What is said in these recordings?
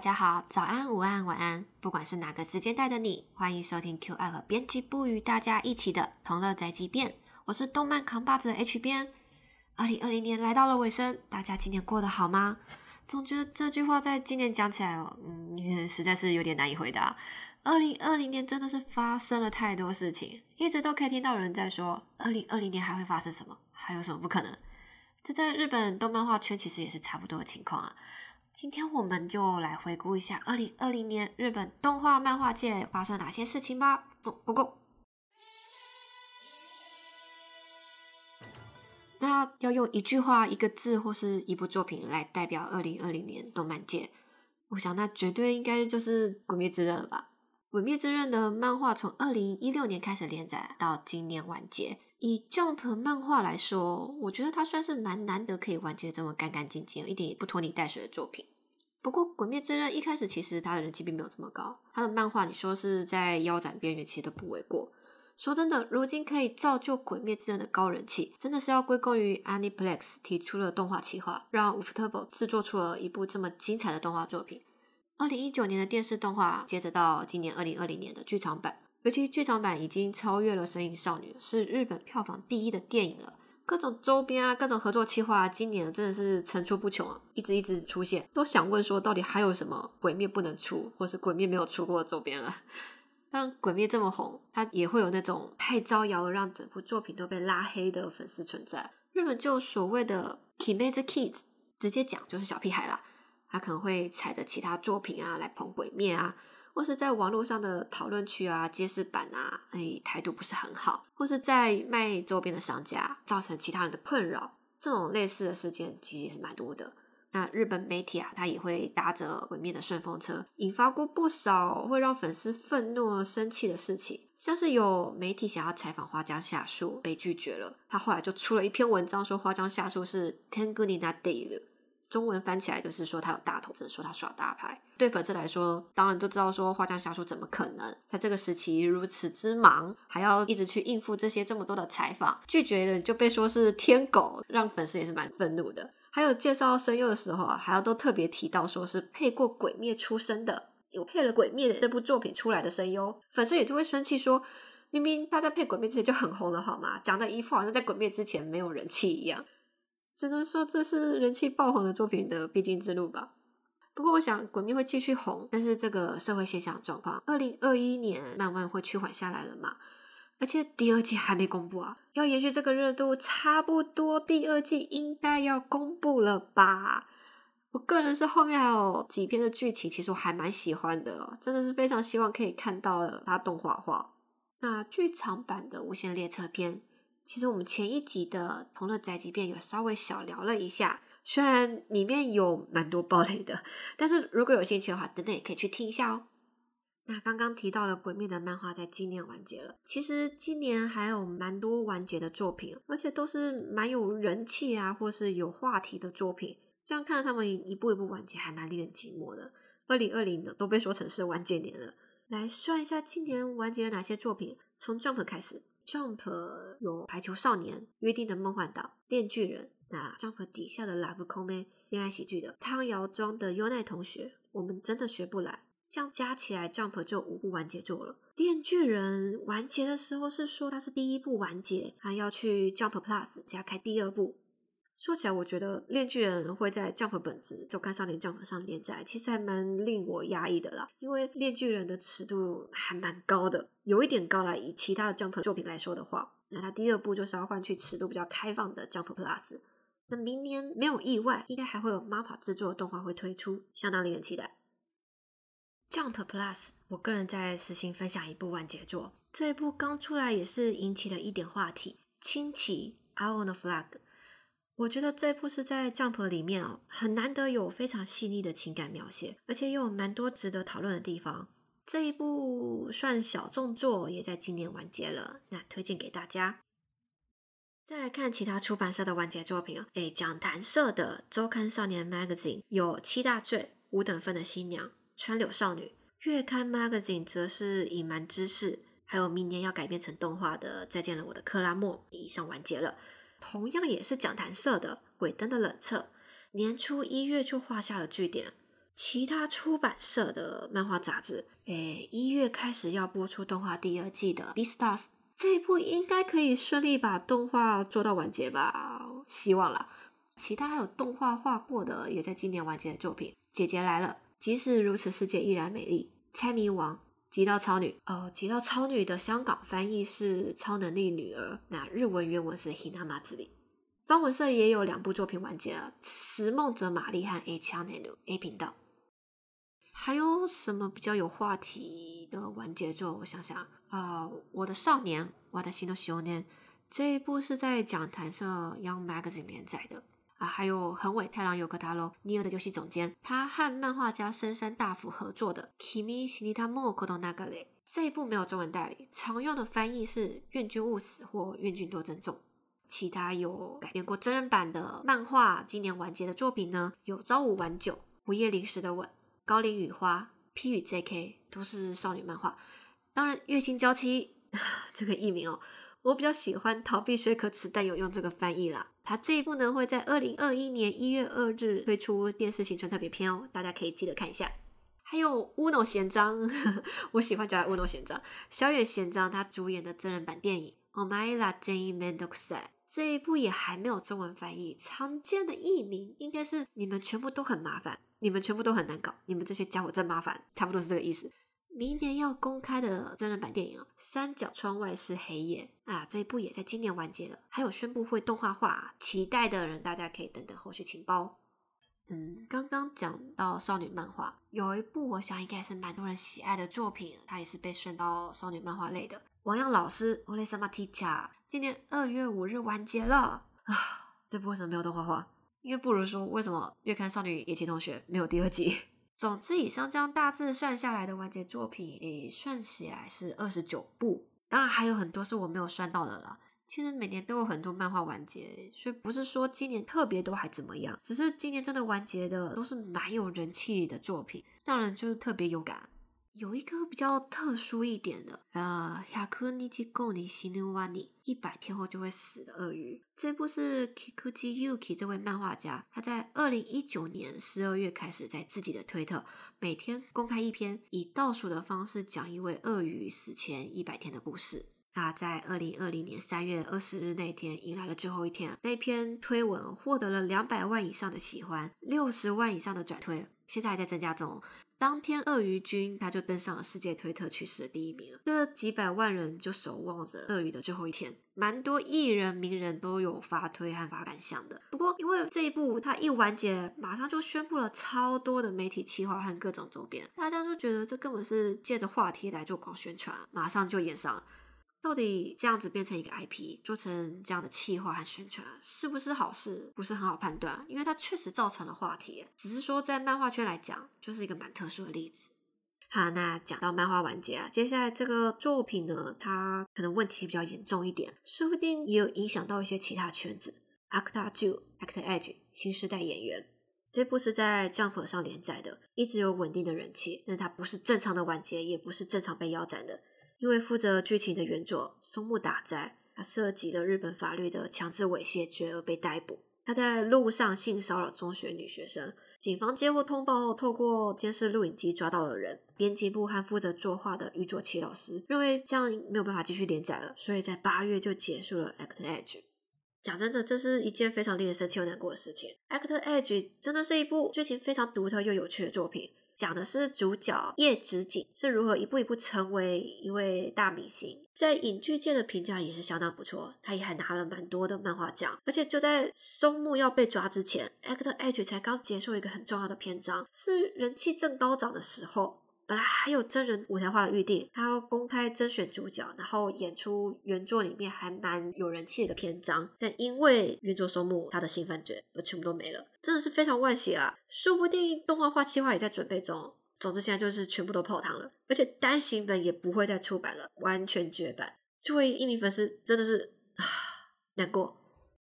大家好，早安、午安、晚安，不管是哪个时间带的你，欢迎收听 Q 爱和编辑部与大家一起的同乐宅急便。我是动漫扛把子的 H 编。二零二零年来到了尾声，大家今年过得好吗？总觉得这句话在今年讲起来，嗯，实在是有点难以回答。二零二零年真的是发生了太多事情，一直都可以听到人在说，二零二零年还会发生什么？还有什么不可能？这在日本动漫画圈其实也是差不多的情况啊。今天我们就来回顾一下二零二零年日本动画漫画界发生哪些事情吧。不不过，那要用一句话、一个字或是一部作品来代表二零二零年动漫界，我想那绝对应该就是《鬼灭之刃》了吧。《鬼灭之刃》的漫画从二零一六年开始连载，到今年完结。以 Jump 漫画来说，我觉得它算是蛮难得可以完结这么干干净净、一点也不拖泥带水的作品。不过，《鬼灭之刃》一开始其实它的人气并没有这么高，它的漫画你说是在腰斩边缘，其实都不为过。说真的，如今可以造就《鬼灭之刃》的高人气，真的是要归功于 Aniplex 提出了动画企划，让 Ufotable 制作出了一部这么精彩的动画作品。二零一九年的电视动画，接着到今年二零二零年的剧场版。尤其剧场版已经超越了《神隐少女》，是日本票房第一的电影了。各种周边啊，各种合作企划，今年真的是层出不穷啊，一直一直出现。都想问说，到底还有什么《鬼灭》不能出，或是《鬼灭》没有出过的周边了？当然，《鬼灭》这么红，它也会有那种太招摇而让整部作品都被拉黑的粉丝存在。日本就所谓的 “Kimetsu Kids”，直接讲就是小屁孩啦。他可能会踩着其他作品啊来捧《鬼灭》啊。或是在网络上的讨论区啊、揭示板啊，哎，态度不是很好；或是在卖周边的商家造成其他人的困扰，这种类似的事件其实也是蛮多的。那日本媒体啊，他也会搭着毁灭的顺风车，引发过不少会让粉丝愤怒、生气的事情。像是有媒体想要采访花江夏树，被拒绝了，他后来就出了一篇文章，说花江夏树是 Tenguni na day 的。中文翻起来就是说他有大头，只能说他耍大牌。对粉丝来说，当然都知道说花江夏树怎么可能在这个时期如此之忙，还要一直去应付这些这么多的采访，拒绝了就被说是天狗，让粉丝也是蛮愤怒的。还有介绍声优的时候啊，还要都特别提到说是配过《鬼灭》出身的，有配了《鬼灭》这部作品出来的声优，粉丝也就会生气说，明明他在配《鬼灭》之前就很红了，好吗？讲的一副好像在《鬼灭》之前没有人气一样。只能说这是人气爆红的作品的必经之路吧。不过我想《鬼灭》会继续红，但是这个社会现象状况，二零二一年慢慢会趋缓下来了嘛？而且第二季还没公布啊，要延续这个热度，差不多第二季应该要公布了吧？我个人是后面还有几篇的剧情，其实我还蛮喜欢的，真的是非常希望可以看到它动画化。那剧场版的《无限列车篇》。其实我们前一集的《同乐宅急便》有稍微小聊了一下，虽然里面有蛮多暴雷的，但是如果有兴趣的话，等等也可以去听一下哦。那刚刚提到的《鬼灭》的漫画在今年完结了，其实今年还有蛮多完结的作品，而且都是蛮有人气啊，或是有话题的作品。这样看他们一步一步完结，还蛮令人寂寞的。二零二零的都被说成是完结年了。来算一下今年完结了哪些作品，从 Jump 开始。Jump 有排球少年、约定的梦幻岛、电锯人。那 Jump 底下的 Love Come 恋爱喜剧的汤瑶庄的优奈同学，我们真的学不来。这样加起来，Jump 就五部完结作了。电锯人完结的时候是说它是第一部完结，还要去 Jump Plus 加开第二部。说起来，我觉得《炼巨人》会在 Jump 本子周刊少年 Jump 上连载，其实还蛮令我压抑的啦。因为《炼巨人》的尺度还蛮高的，有一点高啦。以其他的 Jump 作品来说的话，那它第二部就是要换去尺度比较开放的 Jump Plus。那明年没有意外，应该还会有 MAPPA 制作的动画会推出，相当令人期待。Jump Plus，我个人在私信分享一部完结作，这一部刚出来也是引起了一点话题，《轻骑 I Want a Flag》。我觉得这部是在《Jump》里面哦，很难得有非常细腻的情感描写，而且又有蛮多值得讨论的地方。这一部算小众作，也在今年完结了，那推荐给大家。再来看其他出版社的完结作品哦，诶，讲谈社的周刊少年 Magazine 有《七大罪》《五等份的新娘》《川柳少女》，月刊 Magazine 则是《隐瞒之事》，还有明年要改编成动画的《再见了我的克拉莫》，以上完结了。同样也是讲谈社的《尾灯的冷彻》，年初一月就画下了句点。其他出版社的漫画杂志，诶，一月开始要播出动画第二季的《B Stars》，这一部应该可以顺利把动画做到完结吧？希望啦。其他还有动画画过的，也在今年完结的作品，《姐姐来了》，即使如此，世界依然美丽，《猜谜王》。极道超女，呃，极道超女的香港翻译是超能力女儿，那日文原文是 Hinama 之力。方文社也有两部作品完结了，《石梦者玛丽》和《A Channel A 频道》。还有什么比较有话题的完结作？我想想啊，《我的少年》我的新的少年这一部是在讲谈社 Young Magazine 连载的。啊，还有横尾太郎有个大喽，尼尔的游戏总监，他和漫画家深山大辅合作的《Kimi Shinita Mo Koto Nagare》这一部没有中文代理，常用的翻译是《愿君勿死》或《愿君多珍重》。其他有改编过真人版的漫画，今年完结的作品呢，有《朝五晚九》《午夜零时的吻》《高岭雨花》《P 与 J K》都是少女漫画。当然，《月薪娇妻 》这个译名哦。我比较喜欢逃避虽可耻但有用这个翻译啦。它这一部呢会在二零二一年一月二日推出电视新春特别篇哦，大家可以记得看一下。还有乌诺贤章，我喜欢叫乌诺贤章。小野贤章他主演的真人版电影《Omaira J Mendoza》这一部也还没有中文翻译，常见的译名应该是你们全部都很麻烦，你们全部都很难搞，你们这些家伙真麻烦，差不多是这个意思。明年要公开的真人版电影《三角窗外是黑夜》啊，这一部也在今年完结了。还有宣布会动画化，期待的人大家可以等等后续情报。嗯，刚刚讲到少女漫画，有一部我想应该是蛮多人喜爱的作品，它也是被选到少女漫画类的。王阳老师《Ole Sama Teacher》今年二月五日完结了啊，这部为什么没有动画化？因为不如说为什么月刊少女野崎同学没有第二季？总之，以上这样大致算下来的完结作品，诶，算起来是二十九部。当然还有很多是我没有算到的了。其实每年都有很多漫画完结，所以不是说今年特别多还怎么样，只是今年真的完结的都是蛮有人气的作品，让人就是特别有感。有一个比较特殊一点的，呃，《百日後に死ぬワニ》一百天后就会死的鳄鱼。这部是 Kikuchi Yuki 这位漫画家，他在二零一九年十二月开始在自己的推特每天公开一篇，以倒数的方式讲一位鳄鱼死前一百天的故事。那在二零二零年三月二十日那天，迎来了最后一天，那篇推文获得了两百万以上的喜欢，六十万以上的转推，现在还在增加中。 当天，鳄鱼君他就登上了世界推特去世的第一名了。这几百万人就守望着鳄鱼的最后一天，蛮多艺人名人都有发推和发感想的。不过，因为这一部他一完结，马上就宣布了超多的媒体企划和各种周边，大家就觉得这根本是借着话题来做广宣传，马上就演上了。到底这样子变成一个 IP，做成这样的企划和宣传，是不是好事？不是很好判断，因为它确实造成了话题。只是说在漫画圈来讲，就是一个蛮特殊的例子。好，那讲到漫画完结啊，接下来这个作品呢，它可能问题比较严重一点，说不定也有影响到一些其他圈子。Acta Two Act Edge 新时代演员，这部是在 Jump 上连载的，一直有稳定的人气，但它不是正常的完结，也不是正常被腰斩的。因为负责剧情的原作松木打在，他涉及了日本法律的强制猥亵罪而被逮捕。他在路上性骚扰中学女学生，警方接获通报后，透过监视录影机抓到了人。编辑部和负责作画的宇佐奇老师认为这样没有办法继续连载了，所以在八月就结束了《Act Edge》。讲真的，这是一件非常令人生气又难过的事情。《Act Edge》真的是一部剧情非常独特又有趣的作品。讲的是主角叶直景是如何一步一步成为一位大明星，在影剧界的评价也是相当不错。他也还拿了蛮多的漫画奖，而且就在松木要被抓之前，Actor H 才刚结束一个很重要的篇章，是人气正高涨的时候。本来还有真人舞台化的预定，他要公开甄选主角，然后演出原作里面还蛮有人气的一个篇章，但因为原作收幕，他的新番剧而全部都没了，真的是非常惋惜啊！说不定动画化计划也在准备中。总之现在就是全部都泡汤了，而且单行本也不会再出版了，完全绝版。作为一名粉丝，真的是啊难过。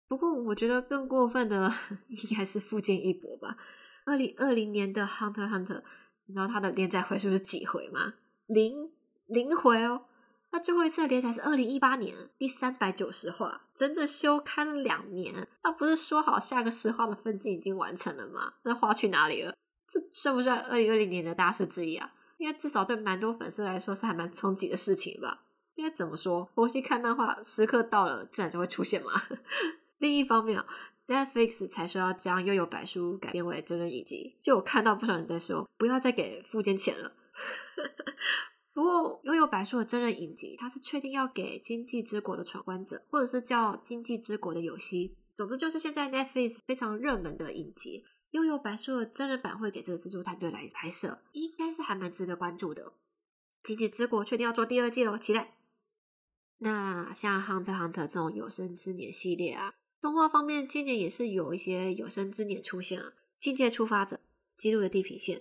不过我觉得更过分的 应该是富坚义博吧。二零二零年的《Hunter Hunter》。你知道他的连载回数是几回吗？零零回哦。那最后一次的连载是二零一八年第三百九十话，整整休刊了两年。那不是说好下个十话的分镜已经完成了吗？那话去哪里了？这算不算二零二零年的大事之一啊？应该至少对蛮多粉丝来说是还蛮冲击的事情吧？应该怎么说？佛系看漫画时刻到了，自然就会出现嘛。另一方面啊，Netflix 才说要将《悠悠白书》改编为真人影集，就我看到不少人在说，不要再给富坚钱了。不过，《悠悠白书》的真人影集，它是确定要给《经济之国的闯关者》，或者是叫《经济之国的游戏》。总之，就是现在 Netflix 非常热门的影集，《悠悠白书》的真人版会给这个制作团队来拍摄，应该是还蛮值得关注的。《经济之国》确定要做第二季喽，期待。那像《Hunter Hunter》这种有生之年系列啊，动画方面今年也是有一些有生之年出现了，《境界触发者》、《记录的地平线》。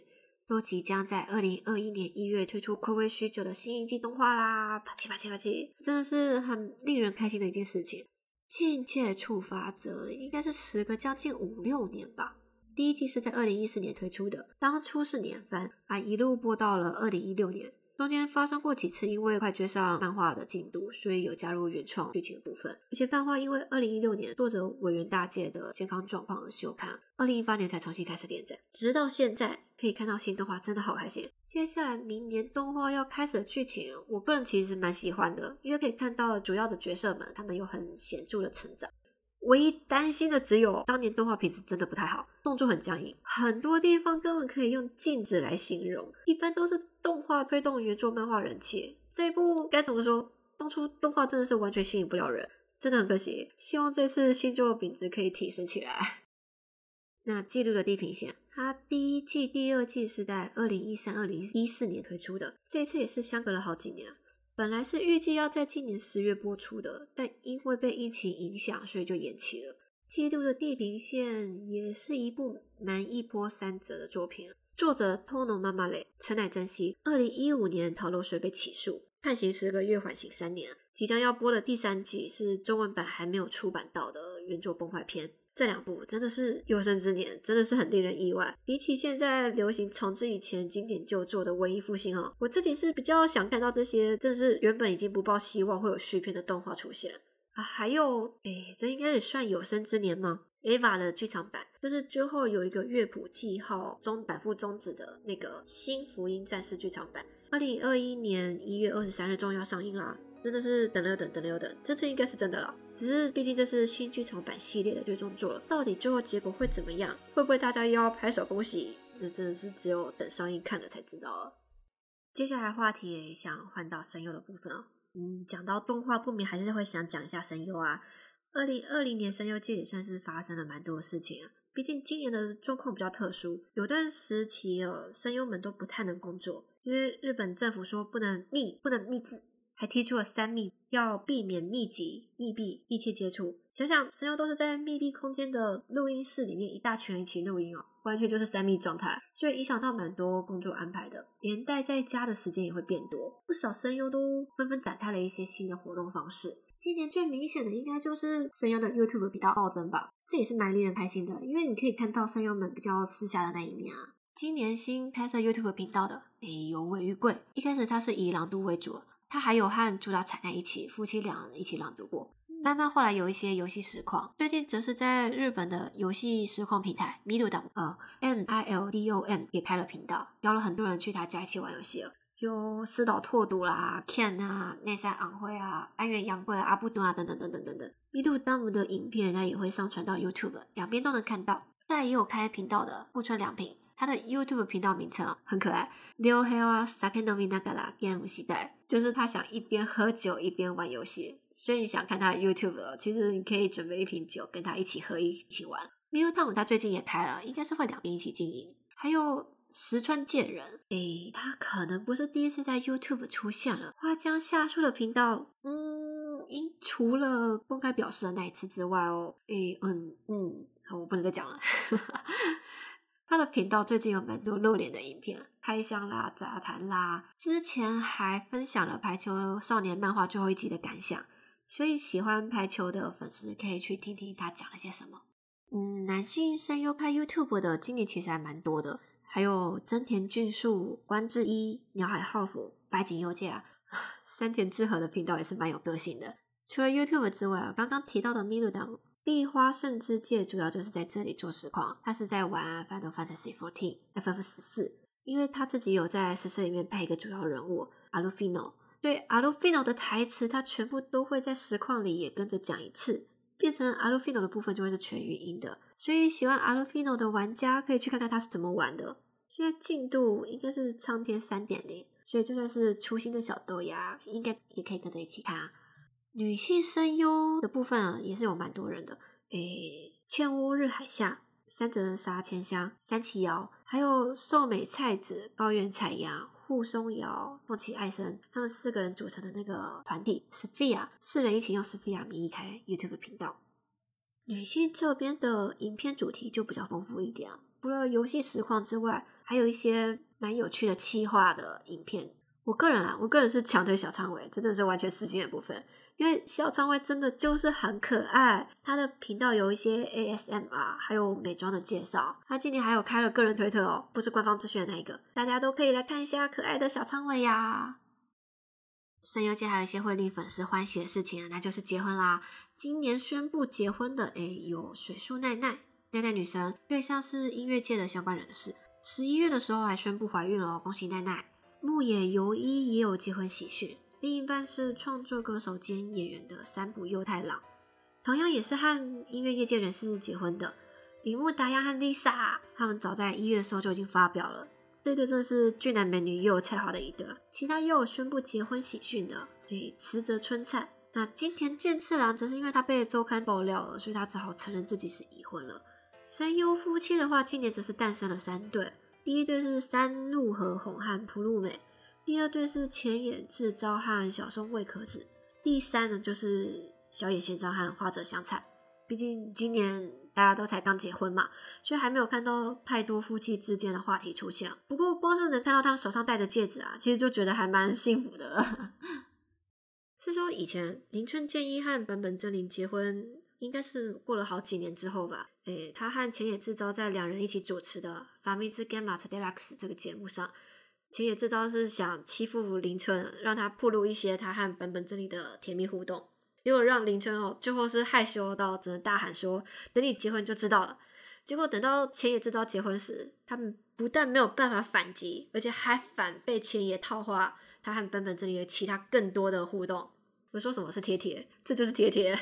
都即将在二零二一年一月推出暌违许久的新一季动画啦！啪叽啪叽啪叽，真的是很令人开心的一件事情。境界触发者应该是时隔将近五六年吧，第一季是在二零一四年推出的，当初是年番，啊一路播到了二零一六年。中间发生过几次，因为快追上漫画的进度，所以有加入原创剧情的部分。而且漫画因为二零一六年作者委员大介的健康状况而休刊，二零一八年才重新开始连载，直到现在可以看到新动画，真的好开心。接下来明年动画要开始的剧情，我个人其实蛮喜欢的，因为可以看到主要的角色们他们有很显著的成长。唯一担心的只有当年动画品质真的不太好，动作很僵硬，很多地方根本可以用镜子来形容。一般都是动画推动原作漫画人气，这一部该怎么说？当初动画真的是完全吸引不了人，真的很可惜。希望这次新作品质可以提升起来。那记录的地平线，它第一季、第二季是在二零一三、二零一四年推出的，这一次也是相隔了好几年。本来是预计要在今年十月播出的，但因为被疫情影响，所以就延期了。基督的地平线也是一部蛮一波三折的作品，作者 Tono 妈妈嘞，陈乃珍惜，二零一五年逃漏税被起诉，判刑十个月，缓刑三年。即将要播的第三季是中文版还没有出版到的原作崩坏篇。这两部真的是有生之年，真的是很令人意外。比起现在流行重置以前经典旧作的文艺复兴哦，我自己是比较想看到这些，真的是原本已经不抱希望会有续篇的动画出现啊。还有，哎，这应该也算有生之年吗？Eva 的剧场版，就是最后有一个乐谱记号中反复终止的那个新福音战士剧场版，二零二一年一月二十三日终于要上映啦。真的是等了又等，等了又等，这次应该是真的了。只是毕竟这是新剧场版系列的最终作，到底最后结果会怎么样？会不会大家又要拍手恭喜？那真的是只有等上映看了才知道了。接下来话题想换到声优的部分哦。嗯，讲到动画，不免还是会想讲一下声优啊。二零二零年声优界也算是发生了蛮多事情啊。毕竟今年的状况比较特殊，有段时期哦，声优们都不太能工作，因为日本政府说不能密，不能密字。还提出了三密，要避免密集、密闭、密切接触。想想声优都是在密闭空间的录音室里面，一大群人一起录音哦，完全就是三密状态，所以影响到蛮多工作安排的，连带在家的时间也会变多。不少声优都纷纷展开了一些新的活动方式。今年最明显的应该就是声优的 YouTube 频道暴增吧，这也是蛮令人开心的，因为你可以看到声优们比较私下的那一面啊。今年新开设 YouTube 频道的，诶，有尾玉贵，一开始他是以朗读为主。他还有和主角彩奈一起，夫妻俩一起朗读过。慢慢后来有一些游戏实况，最近则是在日本的游戏实况平台 Mildo 呃 M I L D O M 也开了频道，邀了很多人去他家一起玩游戏了，有四岛拓笃啦、Ken 啊、内山昂辉啊、安原洋贵啊、阿布顿啊等等等等等等。姆的影片他也会上传到 YouTube，两边都能看到。但也有开频道的富春良平。他的 YouTube 频道名称很可爱，Leo Hea Sakenomi Nagara Game 时代，就是他想一边喝酒一边玩游戏。所以你想看他 YouTube，其实你可以准备一瓶酒跟他一起喝一起玩。Milton 他最近也开了，应该是会两边一起经营。还有石川健人，诶，他可能不是第一次在 YouTube 出现了。花江夏树的频道，嗯，因除了公开表示的那一次之外哦，诶，嗯嗯，好，我不能再讲了。他的频道最近有蛮多露脸的影片，开箱啦、杂谈啦，之前还分享了《排球少年》漫画最后一集的感想，所以喜欢排球的粉丝可以去听听他讲了些什么。嗯，男性声优拍 YouTube 的今年其实还蛮多的，还有真田俊树、关智一、鸟海浩辅、白井优介啊，山田智和的频道也是蛮有个性的。除了 YouTube 之外啊，刚刚提到的 Milu 党。地花圣之界主要就是在这里做实况，他是在玩《Final Fantasy XIV》FF 十四，因为他自己有在十四里面配一个主要人物阿鲁菲诺，所以阿鲁菲诺的台词他全部都会在实况里也跟着讲一次，变成阿鲁菲诺的部分就会是全语音的，所以喜欢阿鲁菲诺的玩家可以去看看他是怎么玩的。现在进度应该是苍天三点零，所以就算是初心的小豆芽，应该也可以跟着一起看啊。女性声优的部分啊，也是有蛮多人的，诶，千屋日海夏、三泽沙千香、三崎遥，还有寿美菜子、高原彩阳、户松遥、梦崎爱生，他们四个人组成的那个团体 Sophia，四人一起用 Sophia 名义开 YouTube 频道。女性这边的影片主题就比较丰富一点啊，除了游戏实况之外，还有一些蛮有趣的企划的影片。我个人啊，我个人是强推小仓尾，这真的是完全私心的部分。因为小仓威真的就是很可爱，他的频道有一些 ASMR，还有美妆的介绍。他今年还有开了个人推特哦，不是官方资讯的那一个，大家都可以来看一下可爱的小仓威呀。声优界还有一些会令粉丝欢喜的事情啊，那就是结婚啦。今年宣布结婚的，诶有水树奈奈，奈奈女神，对象是音乐界的相关人士。十一月的时候还宣布怀孕了，恭喜奈奈。牧野由依也有结婚喜讯。另一半是创作歌手兼演员的山浦佑太郎，同样也是和音乐业界人士结婚的铃木达央和 Lisa，他们早在一月的时候就已经发表了。这对真是俊男美女又有才华的一对。其他又有宣布结婚喜讯的，诶，池泽春菜。那金田健次郎则是因为他被周刊爆料了，所以他只好承认自己是已婚了。声优夫妻的话，今年则是诞生了三对，第一对是山路和红和普露美。第二对是前野智昭和小松未可子，第三呢就是小野贤章和花泽香菜。毕竟今年大家都才刚结婚嘛，所以还没有看到太多夫妻之间的话题出现。不过光是能看到他们手上戴着戒指啊，其实就觉得还蛮幸福的了。是说以前林春健一和本本真绫结婚，应该是过了好几年之后吧？诶，他和前野智昭在两人一起主持的《法米兹 Gamma Deluxe》这个节目上。前野这招是想欺负林春，让他暴露一些他和本本真理的甜蜜互动，结果让林春哦最后是害羞到只能大喊说：“等你结婚就知道了。”结果等到前野这招结婚时，他们不但没有办法反击，而且还反被前野套话他和本本真理的其他更多的互动。我说什么是贴贴？这就是贴贴。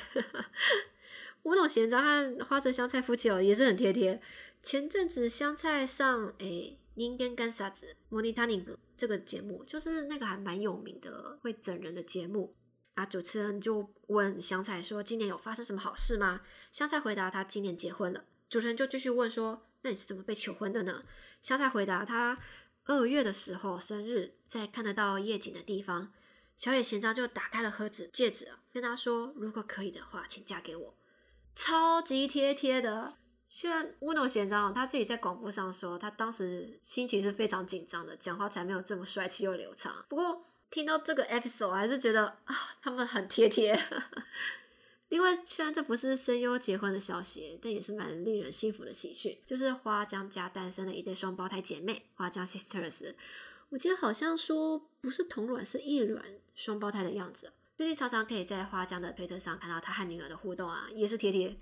吴董贤章和花泽香菜夫妻哦也是很贴贴。前阵子香菜上诶。您跟干啥子？模拟他那个这个节目，就是那个还蛮有名的会整人的节目啊。主持人就问香菜说：“今年有发生什么好事吗？”香菜回答：“他今年结婚了。”主持人就继续问说：“那你是怎么被求婚的呢？”香菜回答：“他二月的时候生日，在看得到夜景的地方，小野贤章就打开了盒子戒指，跟他说：如果可以的话，请嫁给我。”超级贴贴的。虽然乌诺贤章他自己在广播上说，他当时心情是非常紧张的，讲话才没有这么帅气又流畅。不过听到这个 episode，我还是觉得啊，他们很贴贴。另外，虽然这不是声优结婚的消息，但也是蛮令人幸福的喜讯，就是花江家诞生了一对双胞胎姐妹，花江 sisters。我记得好像说不是同卵，是异卵双胞胎的样子。最近常常可以在花江的推特上看到他和女儿的互动啊，也是贴贴。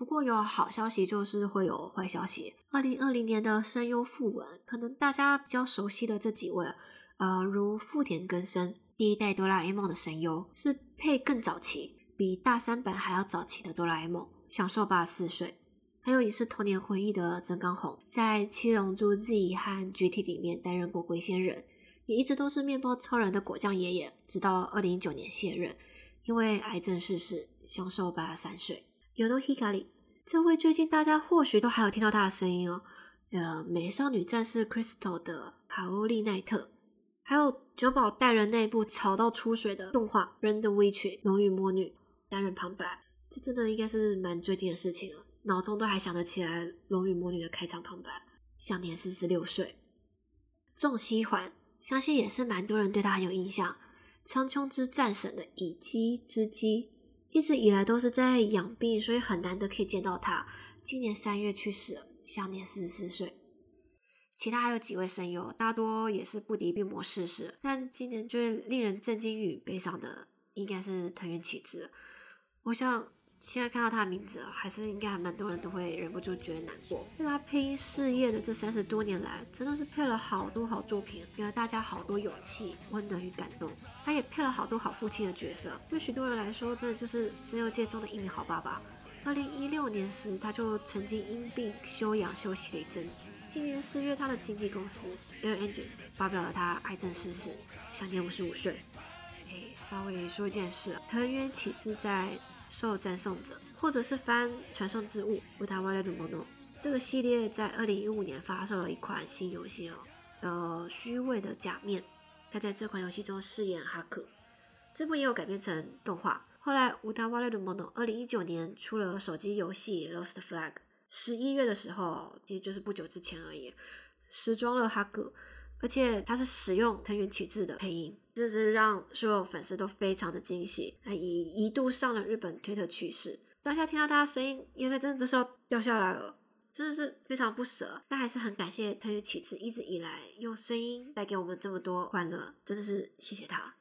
不过有好消息，就是会有坏消息。二零二零年的声优复文，可能大家比较熟悉的这几位，呃，如富田根生，第一代哆啦 A 梦的声优，是配更早期，比大三版还要早期的哆啦 A 梦，享受八四岁。还有也是童年回忆的曾刚宏，在七龙珠 Z 和 GT 里面担任过龟仙人，也一直都是面包超人的果酱爷爷，直到二零一九年卸任，因为癌症逝世，享受八十三岁。有诺希卡里，这位最近大家或许都还有听到他的声音哦。呃，美少女战士 Crystal 的卡欧利奈特，还有九保带人那部吵到出水的动画《Run the Witch》龙与魔女担任旁白，这真的应该是蛮最近的事情了。脑中都还想得起来龙与魔女的开场旁白，享年四十六岁。仲西环，相信也是蛮多人对他很有印象。苍穹之战神的乙姬之姬。一直以来都是在养病，所以很难得可以见到他。今年三月去世，享年四十四岁。其他还有几位声优，大多也是不敌病魔逝世。但今年最令人震惊与悲伤的，应该是藤原启之。我想现在看到他的名字，还是应该还蛮多人都会忍不住觉得难过。在他配音事业的这三十多年来，真的是配了好多好作品，给了大家好多勇气、温暖与感动。他也配了好多好父亲的角色，对许多人来说，真的就是声优界中的一名好爸爸。二零一六年时，他就曾经因病休养休息了一阵子。今年四月，他的经纪公司 Air Angels 发表了他癌症逝世，享年五十五岁。诶，稍微说一件事，藤原启志在。受赞颂者，或者是翻传送之物，乌塔瓦雷鲁莫诺。这个系列在二零一五年发售了一款新游戏哦，呃，虚伪的假面。他在这款游戏中饰演哈克。这部也有改编成动画。后来乌塔瓦雷鲁莫诺二零一九年出了手机游戏《Lost Flag》，十一月的时候，也就是不久之前而已，时装了哈克。而且他是使用藤原启志的配音，这是让所有粉丝都非常的惊喜，还一一度上了日本推特趋势。当下听到他的声音，眼泪真的这时候掉下来了，真的是非常不舍。但还是很感谢藤原启志一直以来用声音带给我们这么多欢乐，真的是谢谢他。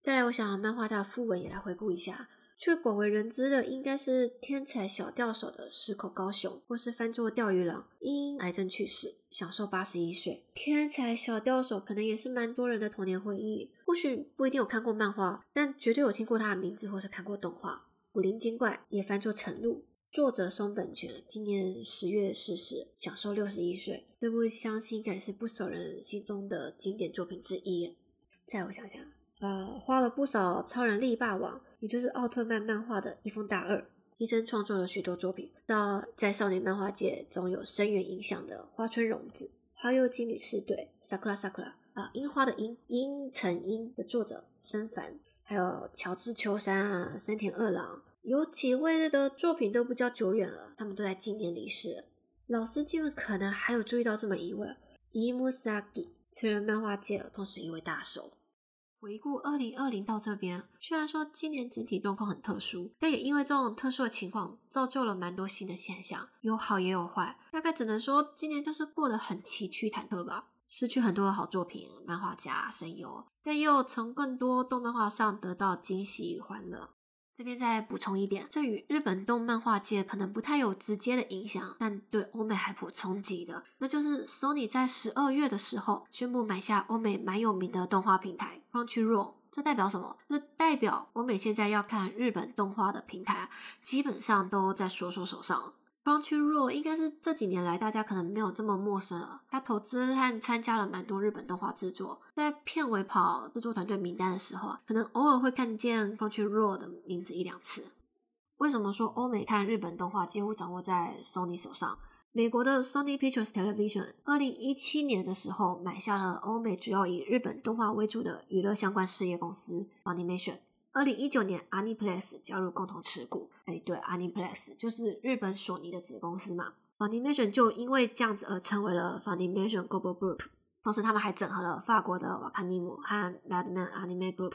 再来，我想漫画家的副文也来回顾一下。却广为人知的应该是天才小钓手的石口高雄，或是翻作钓鱼郎，因癌症去世，享受八十一岁。天才小钓手可能也是蛮多人的童年回忆，或许不一定有看过漫画，但绝对有听过他的名字，或是看过动画。古灵精怪也翻作晨露，作者松本泉今年十月逝世，享受六十一岁。这部相信应该是不少人心中的经典作品之一。再我想想。呃，花了不少超人力霸王，也就是奥特曼漫画的一峰大二，一生创作了许多作品。到在少年漫画界中有深远影响的花村荣子、花幼金女士队、sakura sakura 啊，樱花的樱，樱成樱的作者深凡，还有乔治秋山啊、森田二郎，有几位的作品都比较久远了，他们都在今年离世。老司机们可能还有注意到这么一位伊木萨吉，成人漫画界同时一位大手。回顾二零二零到这边，虽然说今年整体状况很特殊，但也因为这种特殊的情况，造就了蛮多新的现象，有好也有坏。大概只能说今年就是过得很崎岖忐忑吧，失去很多的好作品、漫画家、声优，但又从更多动漫画上得到惊喜与欢乐。这边再补充一点，这与日本动漫画界可能不太有直接的影响，但对欧美还颇冲击的，那就是 Sony 在十二月的时候宣布买下欧美蛮有名的动画平台 Crunchyroll。这代表什么？这代表欧美现在要看日本动画的平台，基本上都在说说手上。Crunchyroll 应该是这几年来大家可能没有这么陌生了。他投资和参加了蛮多日本动画制作，在片尾跑制作团队名单的时候啊，可能偶尔会看见 Crunchyroll 的名字一两次。为什么说欧美看日本动画几乎掌握在 Sony 手上？美国的 Sony Pictures Television 二零一七年的时候买下了欧美主要以日本动画为主的娱乐相关事业公司 Animation。二零一九年，Aniplex 加入共同持股。哎，对，Aniplex 就是日本索尼的子公司嘛。Funimation 就因为这样子而成为了 Funimation Global Group。同时，他们还整合了法国的瓦卡尼姆和 Madman Anime Group。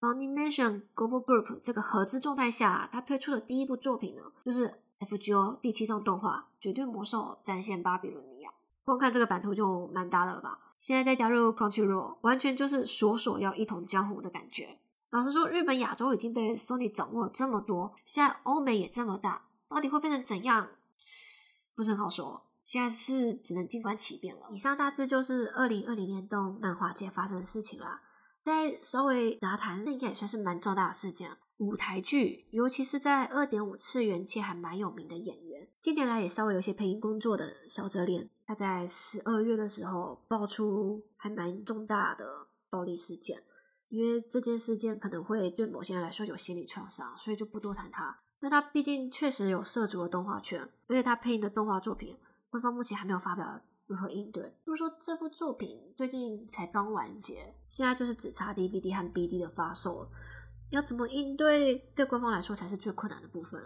Funimation Global Group 这个合资状态下，它推出的第一部作品呢，就是 FGO 第七章动画《绝对魔兽战线巴比伦尼亚》。光看这个版图就蛮大的了吧？现在再加入 Crunchyroll，完全就是索索要一统江湖的感觉。老实说，日本、亚洲已经被 Sony 掌握了这么多，现在欧美也这么大，到底会变成怎样？不是很好说。现在是只能静观其变了。以上大致就是二零二零年动漫画界发生的事情啦。再稍微杂谈，那应该也算是蛮重大的事件。舞台剧，尤其是在二点五次元界还蛮有名的演员，近年来也稍微有些配音工作的小泽恋，他在十二月的时候爆出还蛮重大的暴力事件。因为这件事件可能会对某些人来说有心理创伤，所以就不多谈他。但他毕竟确实有涉足了动画圈，而且他配音的动画作品，官方目前还没有发表如何应对。比如说这部作品最近才刚完结，现在就是只差 DVD 和 BD 的发售，要怎么应对，对官方来说才是最困难的部分。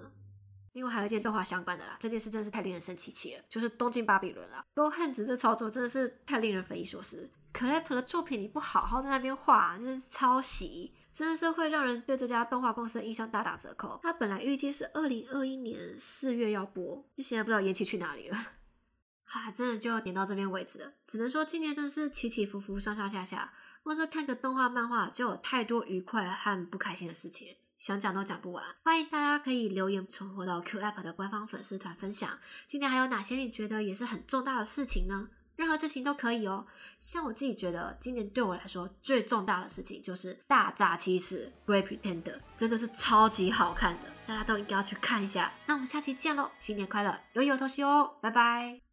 另外还有一件动画相关的啦，这件事真的是太令人生气气了，就是东京巴比伦啦，勾汉子这操作真的是太令人匪夷所思。Clap 的作品你不好好在那边画，就是抄袭，真的是会让人对这家动画公司的印象大打折扣。它本来预计是二零二一年四月要播，就现在不知道延期去哪里了。哈，真的就要点到这边为止了。只能说今年真的是起起伏伏，上上下下。光是看个动画漫画就有太多愉快和不开心的事情。想讲都讲不完。欢迎大家可以留言存活到 Q App 的官方粉丝团分享，今年还有哪些你觉得也是很重大的事情呢？任何事情都可以哦。像我自己觉得，今年对我来说最重大的事情就是《大诈欺师 Great Pretender》，真的是超级好看的，大家都应该要去看一下。那我们下期见喽，新年快乐，有有头西哦，拜拜。